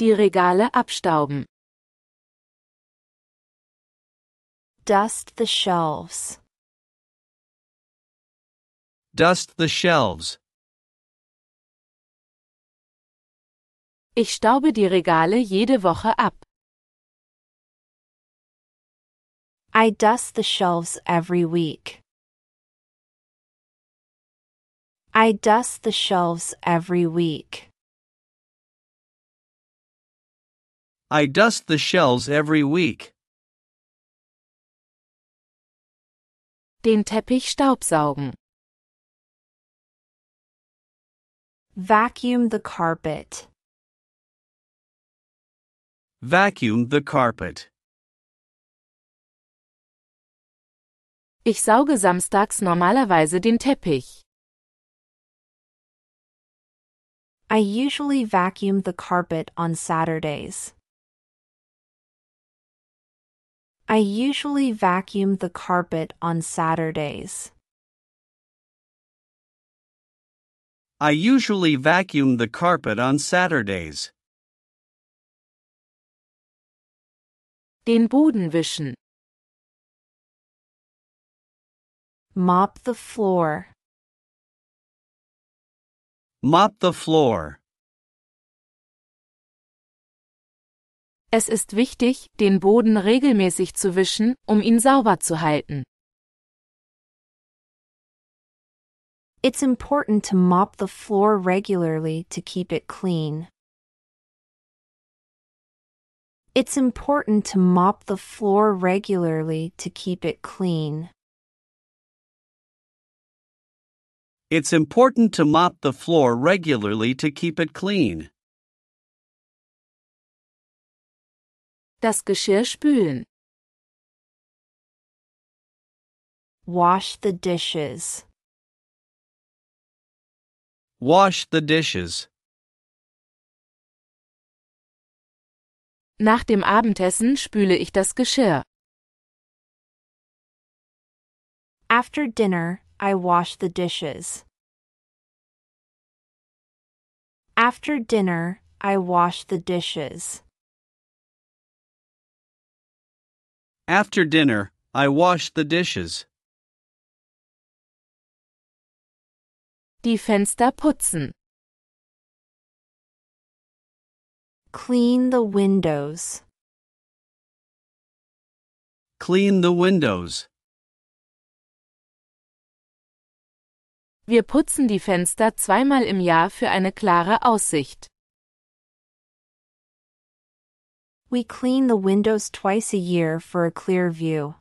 Die Regale abstauben. Dust the shelves. Dust the shelves. Ich staube die Regale jede Woche ab. I dust the shelves every week. I dust the shelves every week. I dust the shelves every week. Den Teppich staubsaugen. Vacuum the carpet. Vacuum the carpet. Ich sauge samstags normalerweise den Teppich. I usually vacuum the carpet on Saturdays. I usually vacuum the carpet on Saturdays. I usually vacuum the carpet on Saturdays. Den Boden wischen. Mop the floor. Mop the floor. Es ist wichtig, den Boden regelmäßig zu wischen, um ihn sauber zu halten. It's important to mop the floor regularly to keep it clean. It's important to mop the floor regularly to keep it clean. It's important to mop the floor regularly to keep it clean. Das Geschirr spülen. Wash the dishes. Wash the dishes. Nach dem Abendessen spüle ich das Geschirr. After dinner, I wash the dishes. After dinner, I wash the dishes. After dinner, I wash the dishes. Die Fenster putzen. Clean the windows. Clean the windows. Wir putzen die Fenster zweimal im Jahr für eine klare Aussicht. We clean the windows twice a year for a clear view.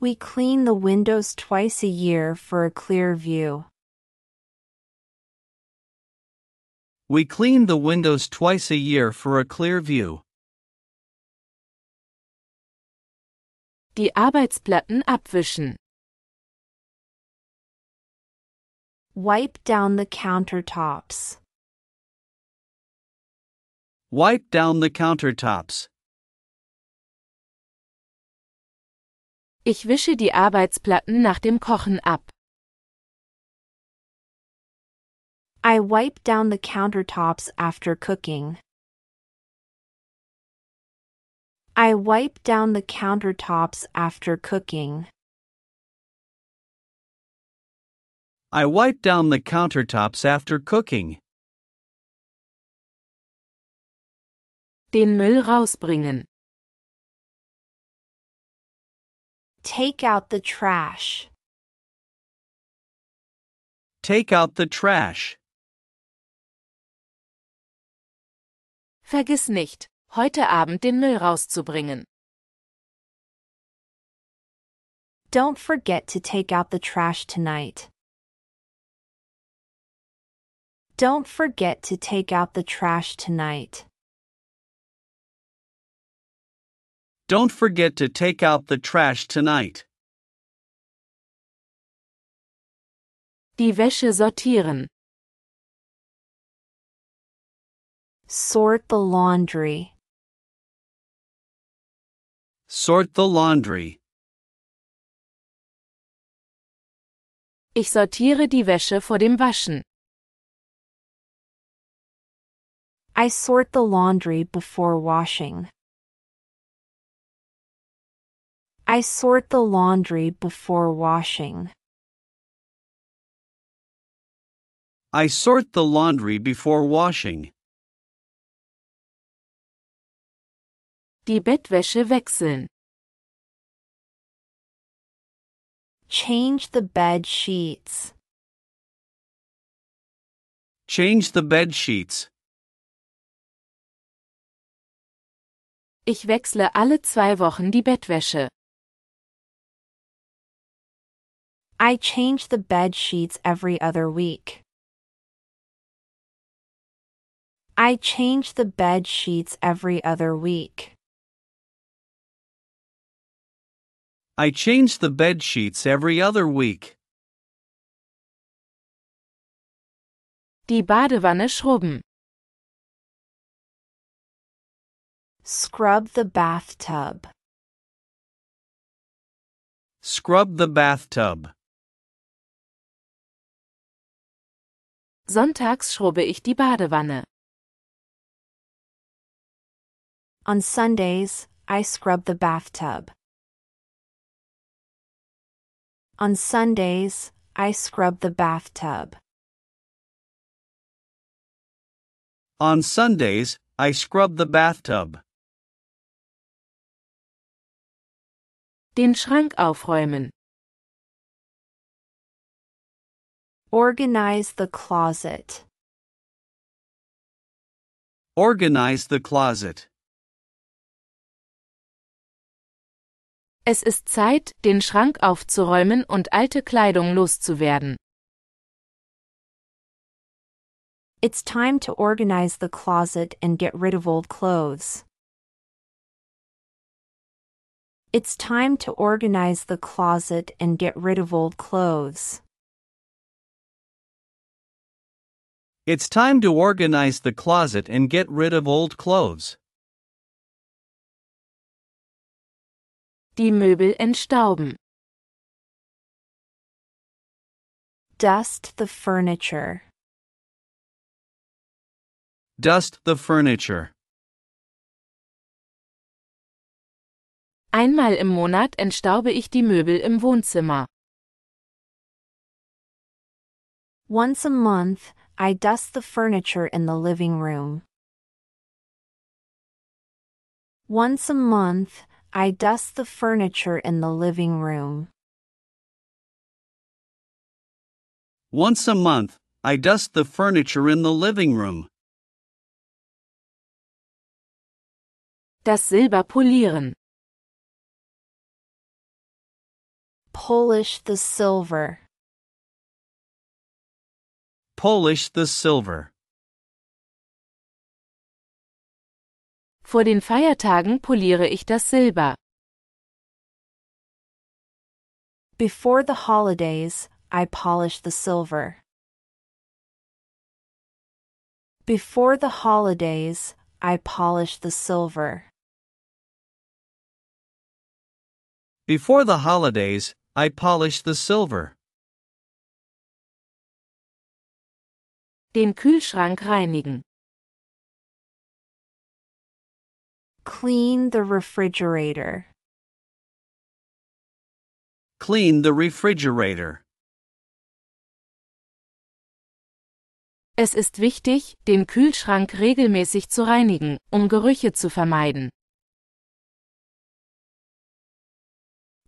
We clean the windows twice a year for a clear view. We clean the windows twice a year for a clear view. Die Arbeitsplatten abwischen. Wipe down the countertops. Wipe down the countertops. Ich wische die Arbeitsplatten nach dem Kochen ab. I wipe down the countertops after cooking. I wipe down the countertops after cooking. I wipe down the countertops after cooking. Den Müll rausbringen. Take out the trash. Take out the trash. Vergiss nicht, heute Abend den Müll rauszubringen. Don't forget to take out the trash tonight. Don't forget to take out the trash tonight. Don't forget to take out the trash tonight. Die Wäsche sortieren. Sort the laundry. Sort the laundry. Ich sortiere die Wäsche vor dem Waschen. I sort the laundry before washing. I sort the laundry before washing. I sort the laundry before washing. Die Bettwäsche wechseln. Change the bed sheets. Change the bed sheets. Ich wechsle alle zwei Wochen die Bettwäsche. I change the bed sheets every other week. I change the bed sheets every other week. I change the bed sheets every other week. Die Badewanne schrubben. Scrub the bathtub. Scrub the bathtub. Sonntags schrubbe ich die Badewanne. On Sundays, I scrub the bathtub. On Sundays, I scrub the bathtub. On Sundays, I scrub the bathtub. Den Schrank aufräumen. Organize the closet. Organize the closet. Es ist Zeit, den Schrank aufzuräumen und alte Kleidung loszuwerden. It's time to organize the closet and get rid of old clothes. It's time to organize the closet and get rid of old clothes. It's time to organize the closet and get rid of old clothes. Die Möbel entstauben. Dust the furniture. Dust the furniture. Einmal im Monat entstaube ich die Möbel im Wohnzimmer. Once a month, I dust the furniture in the living room. Once a month, I dust the furniture in the living room. Once a month, I dust the furniture in the living room. Das Silber polieren. Polish the silver. Polish the silver. Vor den Feiertagen poliere ich das Silber. Before the holidays, I polish the silver. Before the holidays, I polish the silver. Before the holidays, I polish the silver. Den Kühlschrank reinigen. Clean the refrigerator. Clean the refrigerator. Es ist wichtig, den Kühlschrank regelmäßig zu reinigen, um Gerüche zu vermeiden.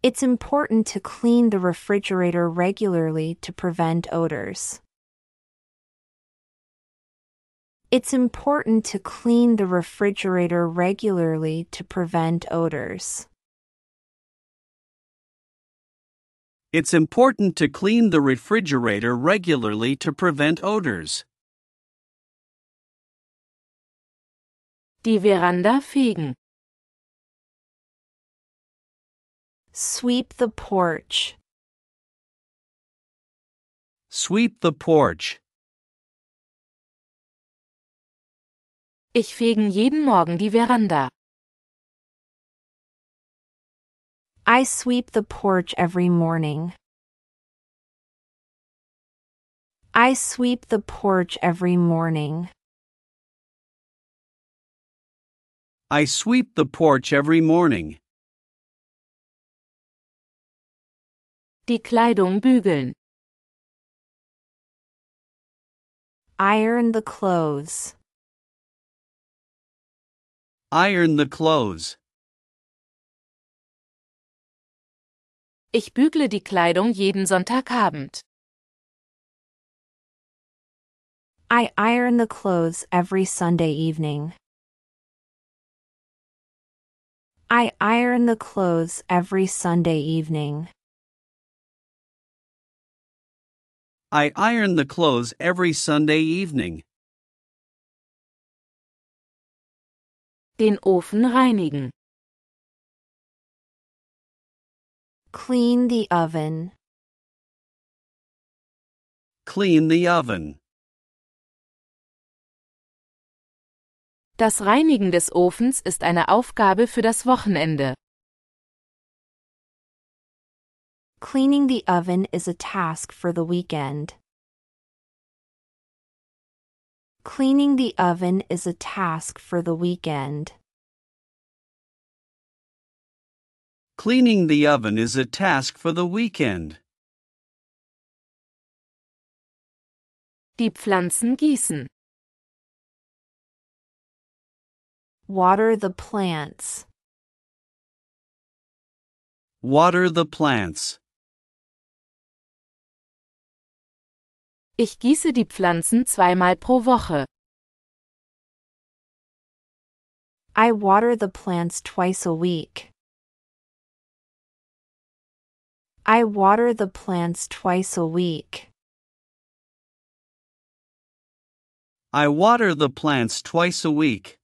It's important to clean the refrigerator regularly to prevent odors. It's important to clean the refrigerator regularly to prevent odors. It's important to clean the refrigerator regularly to prevent odors. Die Veranda fegen. Sweep the porch. Sweep the porch. Ich fegen jeden Morgen die Veranda. I sweep the porch every morning. I sweep the porch every morning. I sweep the porch every morning. Die Kleidung bügeln. Iron the clothes. Iron the clothes. Ich bügle die Kleidung jeden Sonntagabend. I iron the clothes every Sunday evening. I iron the clothes every Sunday evening. I iron the clothes every Sunday evening. Den Ofen reinigen. Clean the oven. Clean the oven. Das Reinigen des Ofens ist eine Aufgabe für das Wochenende. Cleaning the oven is a task for the weekend. Cleaning the oven is a task for the weekend. Cleaning the oven is a task for the weekend. Die Pflanzen gießen. Water the plants. Water the plants. Ich gieße die Pflanzen zweimal pro Woche. I water the plants twice a week. I water the plants twice a week. I water the plants twice a week.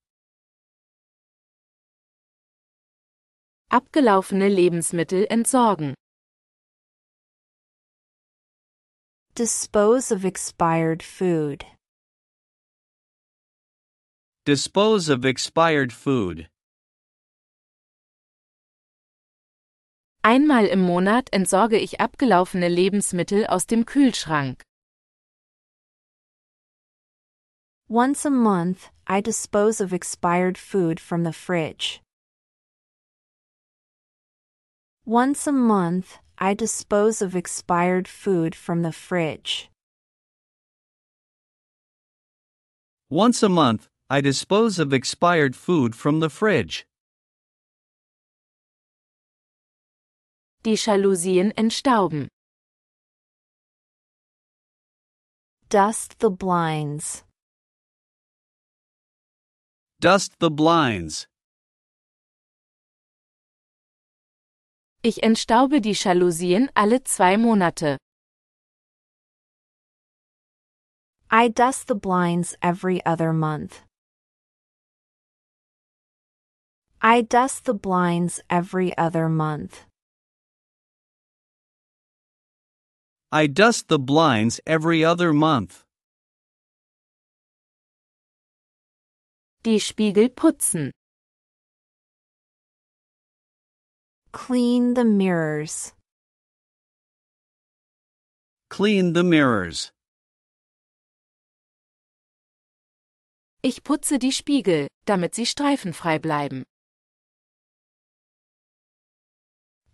Abgelaufene Lebensmittel entsorgen. Dispose of expired food. Dispose of expired food. Einmal im Monat entsorge ich abgelaufene Lebensmittel aus dem Kühlschrank. Once a month, I dispose of expired food from the fridge. Once a month, I dispose of expired food from the fridge. Once a month, I dispose of expired food from the fridge. Die Jalousien entstauben. Dust the blinds. Dust the blinds. Ich entstaube die Jalousien alle zwei Monate. I dust the blinds every other month. I dust the blinds every other month. I dust the blinds every other month. Die Spiegel putzen. Clean the mirrors. Clean the mirrors. Ich putze die Spiegel, damit sie streifenfrei bleiben.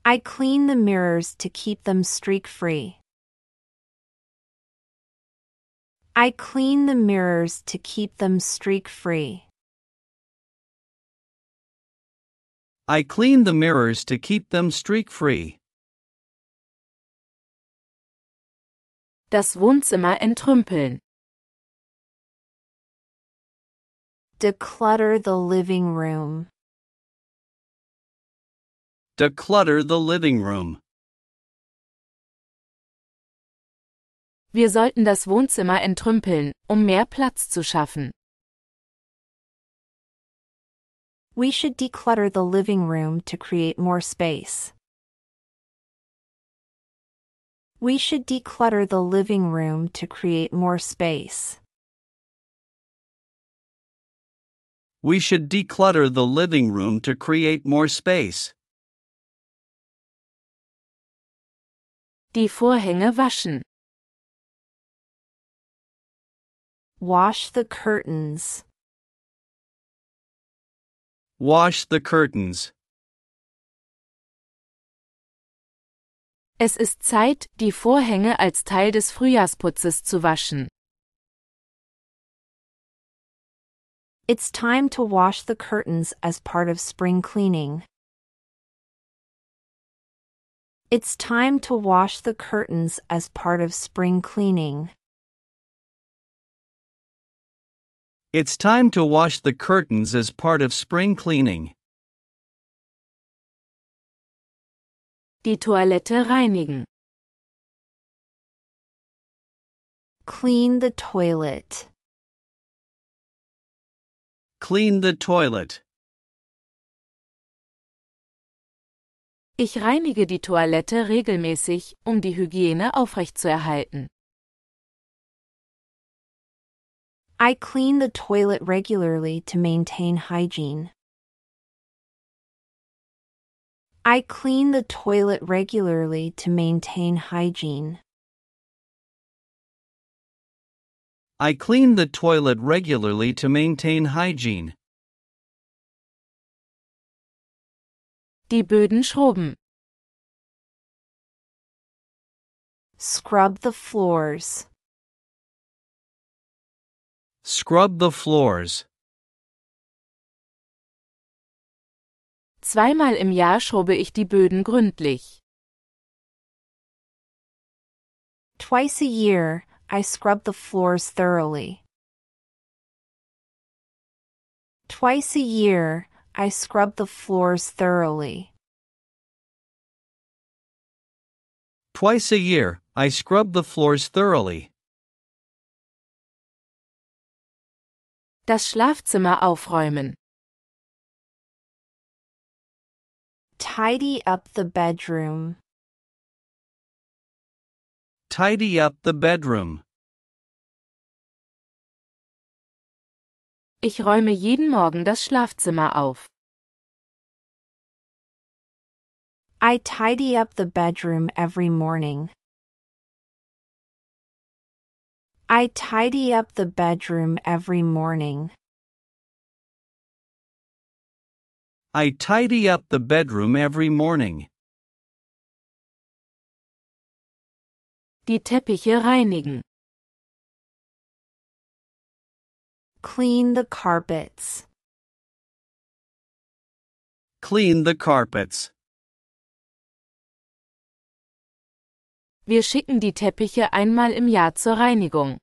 I clean the mirrors to keep them streak free. I clean the mirrors to keep them streak free. I clean the mirrors to keep them streak free. Das Wohnzimmer entrümpeln. Declutter the living room. Declutter the living room. Wir sollten das Wohnzimmer entrümpeln, um mehr Platz zu schaffen. We should declutter the living room to create more space. We should declutter the living room to create more space. We should declutter the living room to create more space. Die Vorhänge waschen. Wash the curtains. Wash the curtains. Es ist Zeit, die Vorhänge als Teil des Frühjahrsputzes zu waschen. It's time to wash the curtains as part of spring cleaning. It's time to wash the curtains as part of spring cleaning. It's time to wash the curtains as part of spring cleaning. Die Toilette reinigen. Clean the toilet. Clean the toilet. Ich reinige die Toilette regelmäßig, um die Hygiene aufrechtzuerhalten. I clean the toilet regularly to maintain hygiene. I clean the toilet regularly to maintain hygiene. I clean the toilet regularly to maintain hygiene. Die Böden schrubben. Scrub the floors. Scrub the floors. Zweimal im Jahr schrubbe ich die Böden gründlich. Twice a year, I scrub the floors thoroughly. Twice a year, I scrub the floors thoroughly. Twice a year, I scrub the floors thoroughly. Das Schlafzimmer aufräumen. Tidy up the bedroom. Tidy up the bedroom. Ich räume jeden Morgen das Schlafzimmer auf. I tidy up the bedroom every morning. I tidy up the bedroom every morning. I tidy up the bedroom every morning. Die Teppiche reinigen. Clean the carpets. Clean the carpets. Wir schicken die Teppiche einmal im Jahr zur Reinigung.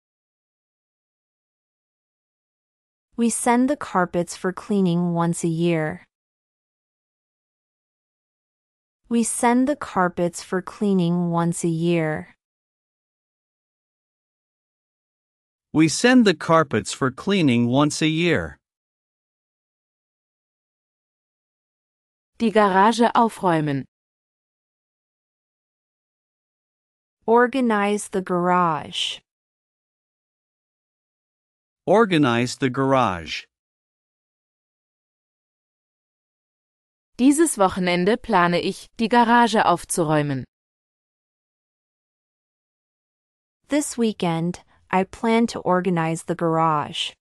We send the carpets for cleaning once a year. We send the carpets for cleaning once a year. We send the carpets for cleaning once a year. Die Garage aufräumen. Organize the garage. Organize the garage. Dieses Wochenende plane ich, die Garage aufzuräumen. This weekend, I plan to organize the garage.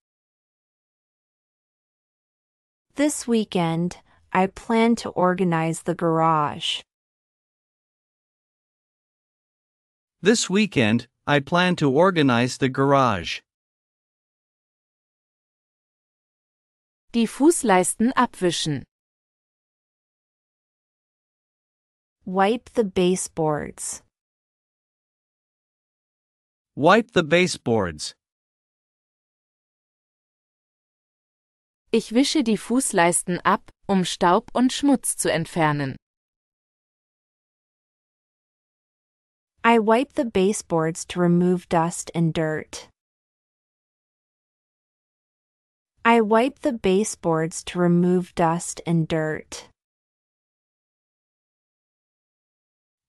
This weekend, I plan to organize the garage. This weekend, I plan to organize the garage. Die Fußleisten abwischen. Wipe the baseboards. Wipe the baseboards. Ich wische die Fußleisten ab, um Staub und Schmutz zu entfernen. I wipe the baseboards to remove dust and dirt. I wipe the baseboards to remove dust and dirt.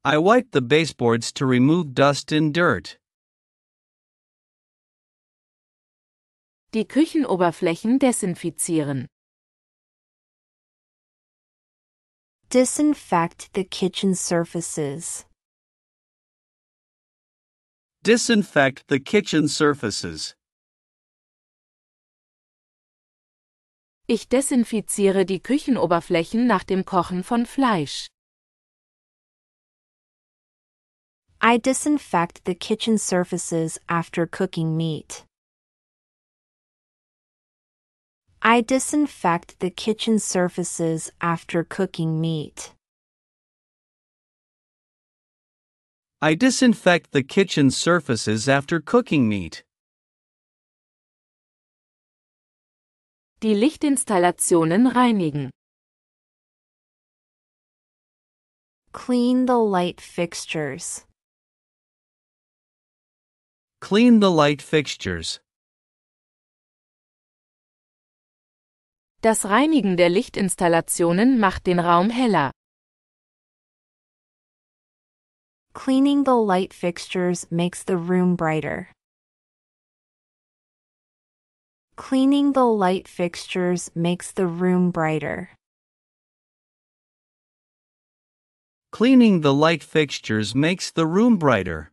I wipe the baseboards to remove dust and dirt. Die Küchenoberflächen desinfizieren. Disinfect the kitchen surfaces. Disinfect the kitchen surfaces. Ich desinfiziere die Küchenoberflächen nach dem Kochen von Fleisch. I disinfect the kitchen surfaces after cooking meat. I disinfect the kitchen surfaces after cooking meat. I disinfect the kitchen surfaces after cooking meat. Die Lichtinstallationen reinigen. Clean the light fixtures. Clean the light fixtures. Das Reinigen der Lichtinstallationen macht den Raum heller. Cleaning the light fixtures makes the room brighter. Cleaning the light fixtures makes the room brighter. Cleaning the light fixtures makes the room brighter.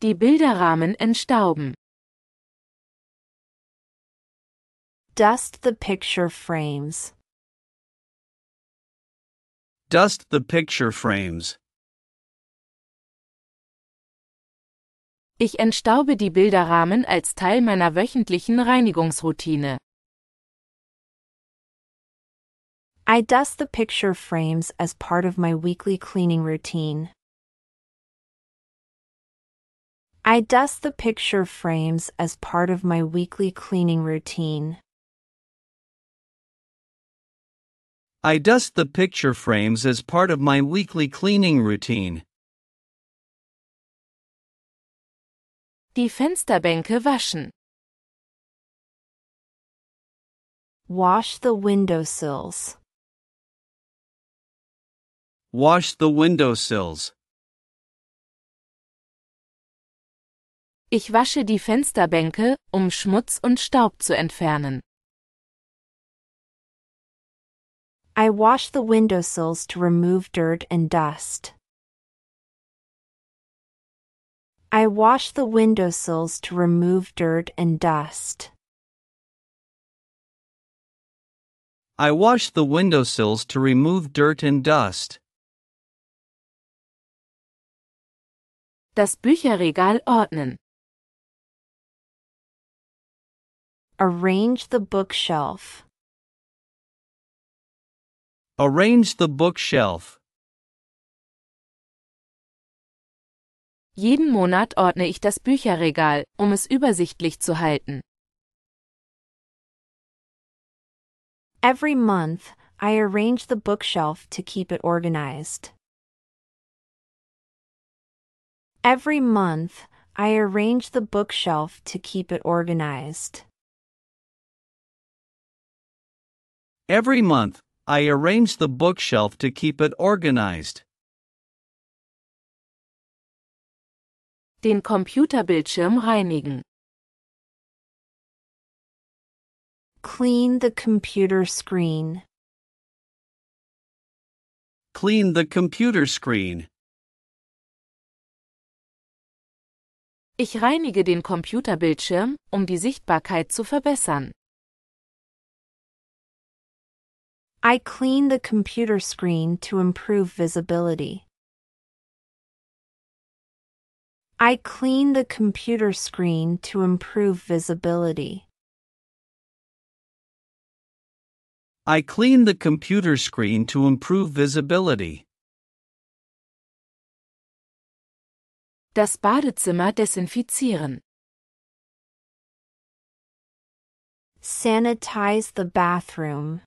Die Bilderrahmen entstauben. Dust the picture frames. Dust the picture frames. Ich entstaube die Bilderrahmen als Teil meiner wöchentlichen Reinigungsroutine. I dust the picture frames as part of my weekly cleaning routine. I dust the picture frames as part of my weekly cleaning routine. I dust the picture frames as part of my weekly cleaning routine. Die Fensterbänke waschen. Wash the windowsills. Wash the windowsills. Ich wasche die Fensterbänke, um Schmutz und Staub zu entfernen. I wash the windowsills to remove dirt and dust. I wash the windowsills to remove dirt and dust. I wash the windowsills to remove dirt and dust. Das Bücherregal ordnen. Arrange the bookshelf. Arrange the bookshelf. Jeden Monat ordne ich das Bücherregal, um es übersichtlich zu halten. Every month, I arrange the bookshelf to keep it organized. Every month, I arrange the bookshelf to keep it organized. Every month, I arrange the bookshelf to keep it organized. Den Computerbildschirm reinigen. Clean the computer screen. Clean the computer screen. Ich reinige den Computerbildschirm, um die Sichtbarkeit zu verbessern. I clean the computer screen to improve visibility. I clean the computer screen to improve visibility. I clean the computer screen to improve visibility. Das Badezimmer desinfizieren. Sanitize the bathroom.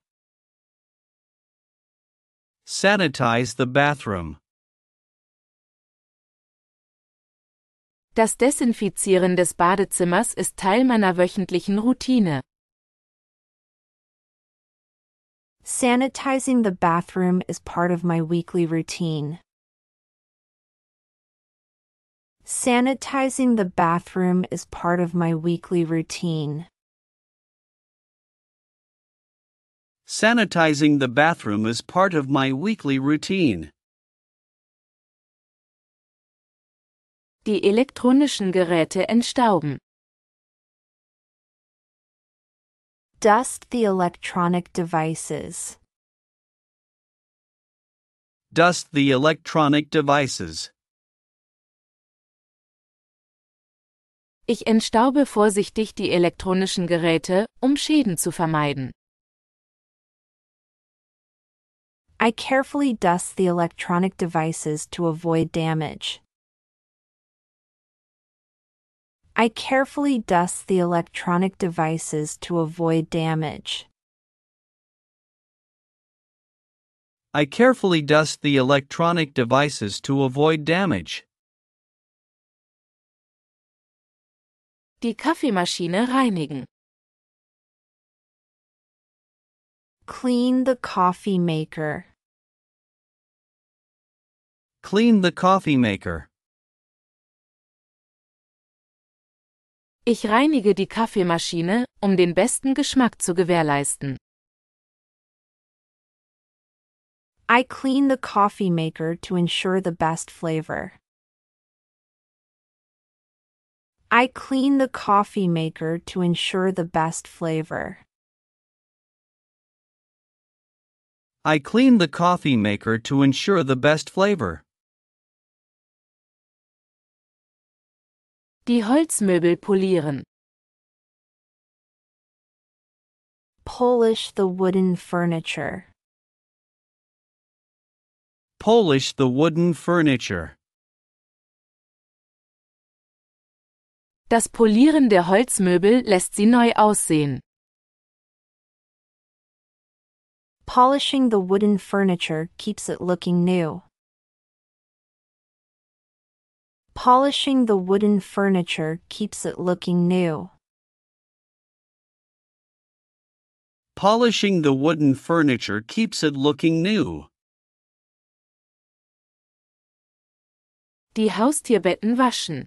Sanitize the bathroom. Das Desinfizieren des Badezimmers ist Teil meiner wöchentlichen Routine. Sanitizing the bathroom is part of my weekly routine. Sanitizing the bathroom is part of my weekly routine. Sanitizing the bathroom is part of my weekly routine. Die elektronischen Geräte entstauben. Dust the electronic devices. Dust the electronic devices. Ich entstaube vorsichtig die elektronischen Geräte, um Schäden zu vermeiden. I carefully dust the electronic devices to avoid damage. I carefully dust the electronic devices to avoid damage. I carefully dust the electronic devices to avoid damage. Die Kaffeemaschine reinigen. Clean the coffee maker. Clean the coffee maker. Ich reinige die Kaffeemaschine, um den besten Geschmack zu gewährleisten. I clean the coffee maker to ensure the best flavor. I clean the coffee maker to ensure the best flavor. I clean the coffee maker to ensure the best flavor. Die Holzmöbel polieren. Polish the wooden furniture. Polish the wooden furniture. Das Polieren der Holzmöbel lässt sie neu aussehen. Polishing the wooden furniture keeps it looking new. Polishing the wooden furniture keeps it looking new. Polishing the wooden furniture keeps it looking new. Die Haustierbetten waschen.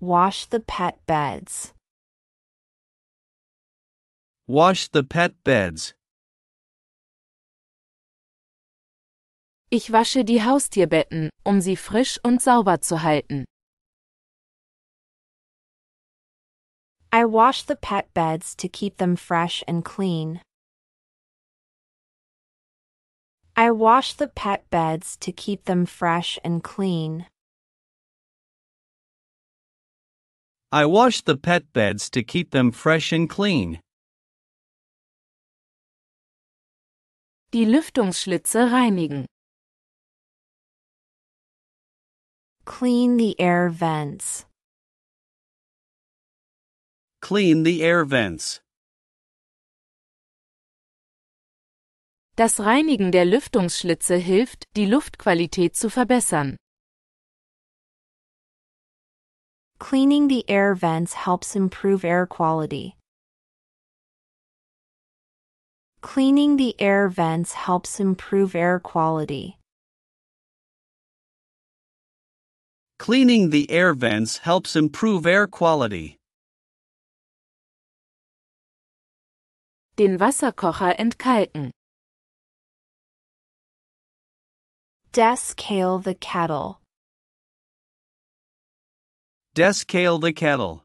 Wash the pet beds. Wash the pet beds. Ich wasche die Haustierbetten, um sie frisch und sauber zu halten. I wash the pet beds to keep them fresh and clean. I wash the pet beds to keep them fresh and clean. I wash the pet beds to keep them fresh and clean. Die Lüftungsschlitze reinigen. Clean the air vents. Clean the air vents. Das Reinigen der Lüftungsschlitze hilft, die Luftqualität zu verbessern. Cleaning the air vents helps improve air quality. Cleaning the air vents helps improve air quality. Cleaning the air vents helps improve air quality. Den Wasserkocher entkalken. Descale the kettle. Descale the kettle.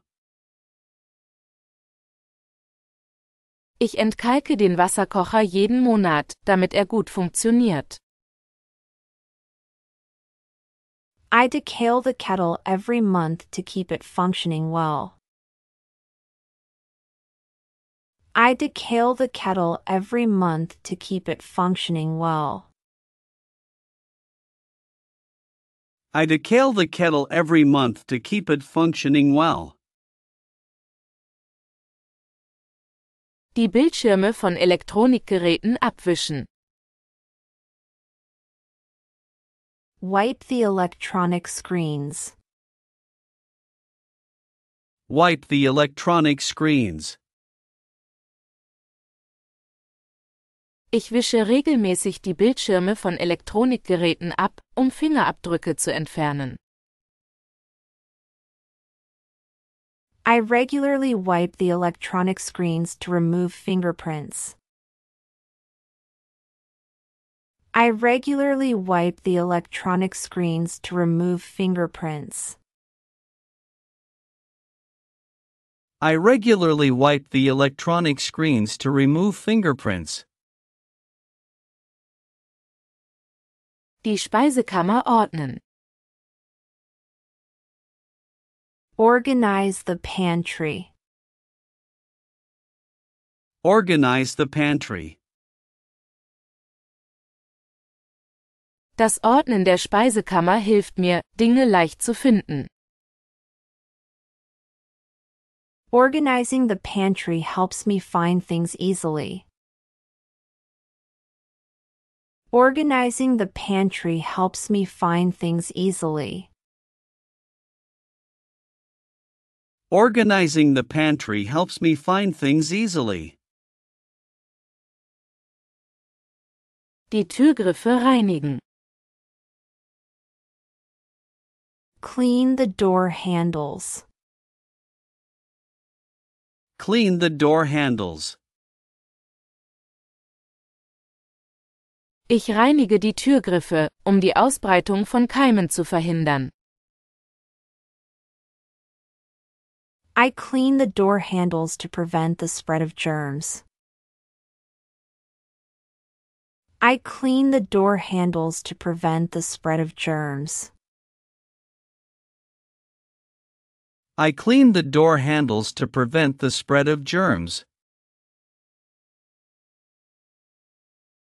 Ich entkalke den Wasserkocher jeden Monat, damit er gut funktioniert. I descale the kettle every month to keep it functioning well. I descale the kettle every month to keep it functioning well. I descale the kettle every month to keep it functioning well. Die Bildschirme von Elektronikgeräten abwischen. Wipe the electronic screens. Wipe the electronic screens. Ich wische regelmäßig die Bildschirme von Elektronikgeräten ab, um Fingerabdrücke zu entfernen. I regularly wipe the electronic screens to remove fingerprints. I regularly wipe the electronic screens to remove fingerprints. I regularly wipe the electronic screens to remove fingerprints. Die Speisekammer ordnen. Organize the pantry. Organize the pantry. Das Ordnen der Speisekammer hilft mir, Dinge leicht zu finden. Organizing the pantry helps me find things easily. Organizing the pantry helps me find things easily. Organizing the pantry helps me find things easily. Die Türgriffe reinigen. Clean the door handles. Clean the door handles. Ich reinige die Türgriffe, um die Ausbreitung von Keimen zu verhindern. I clean the door handles to prevent the spread of germs. I clean the door handles to prevent the spread of germs. I clean the door handles to prevent the spread of germs.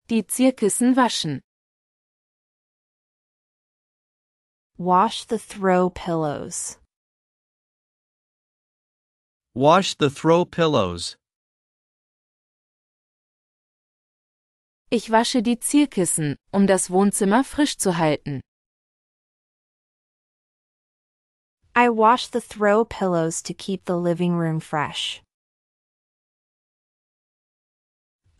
Die Zierkissen waschen. Wash the throw pillows. Wash the throw pillows. Ich wasche die Zierkissen, um das Wohnzimmer frisch zu halten. I wash the throw pillows to keep the living room fresh.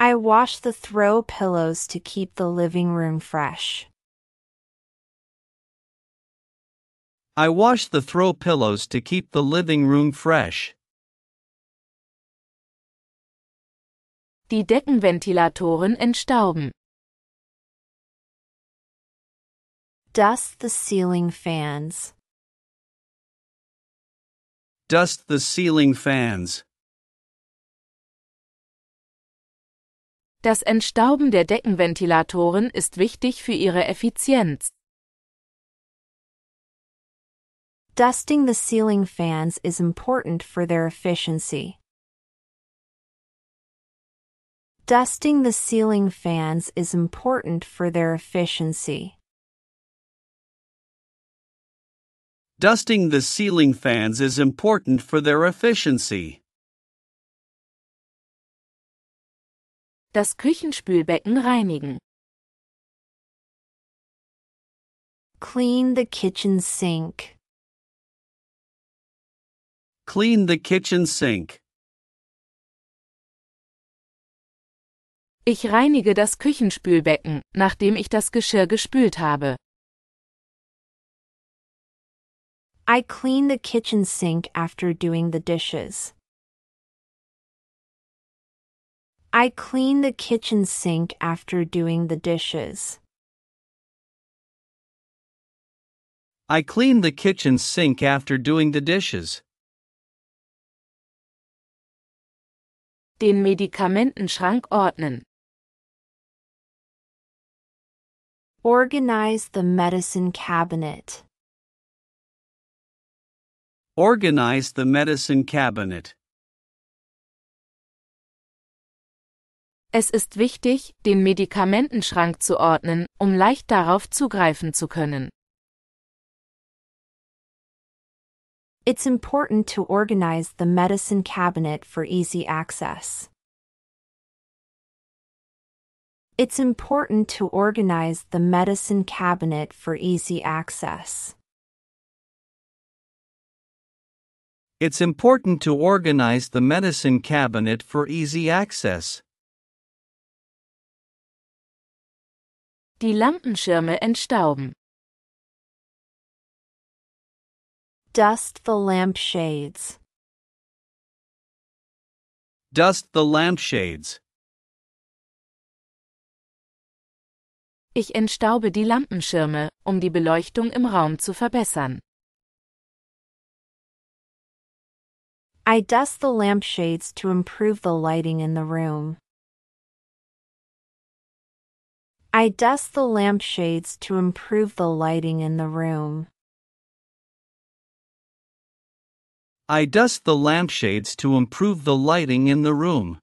I wash the throw pillows to keep the living room fresh. I wash the throw pillows to keep the living room fresh. Die Deckenventilatoren entstauben. Dust the ceiling fans. Dust the ceiling fans. Das Entstauben der Deckenventilatoren ist wichtig für ihre Effizienz. Dusting the ceiling fans is important for their efficiency. Dusting the ceiling fans is important for their efficiency. Dusting the ceiling fans is important for their efficiency. Das Küchenspülbecken reinigen. Clean the kitchen sink. Clean the kitchen sink. Ich reinige das Küchenspülbecken, nachdem ich das Geschirr gespült habe. I clean the kitchen sink after doing the dishes. I clean the kitchen sink after doing the dishes. I clean the kitchen sink after doing the dishes. Den Medikamentenschrank ordnen. Organize the medicine cabinet. Organize the medicine cabinet. Es ist wichtig, den Medikamentenschrank zu ordnen, um leicht darauf zugreifen zu können. It's important to organize the medicine cabinet for easy access. It's important to organize the medicine cabinet for easy access. It's important to organize the medicine cabinet for easy access. Die Lampenschirme entstauben. Dust the lampshades. Dust the lampshades. Ich entstaube die Lampenschirme, um die Beleuchtung im Raum zu verbessern. I dust the lampshades to improve the lighting in the room. I dust the lampshades to improve the lighting in the room. I dust the lampshades to improve the lighting in the room.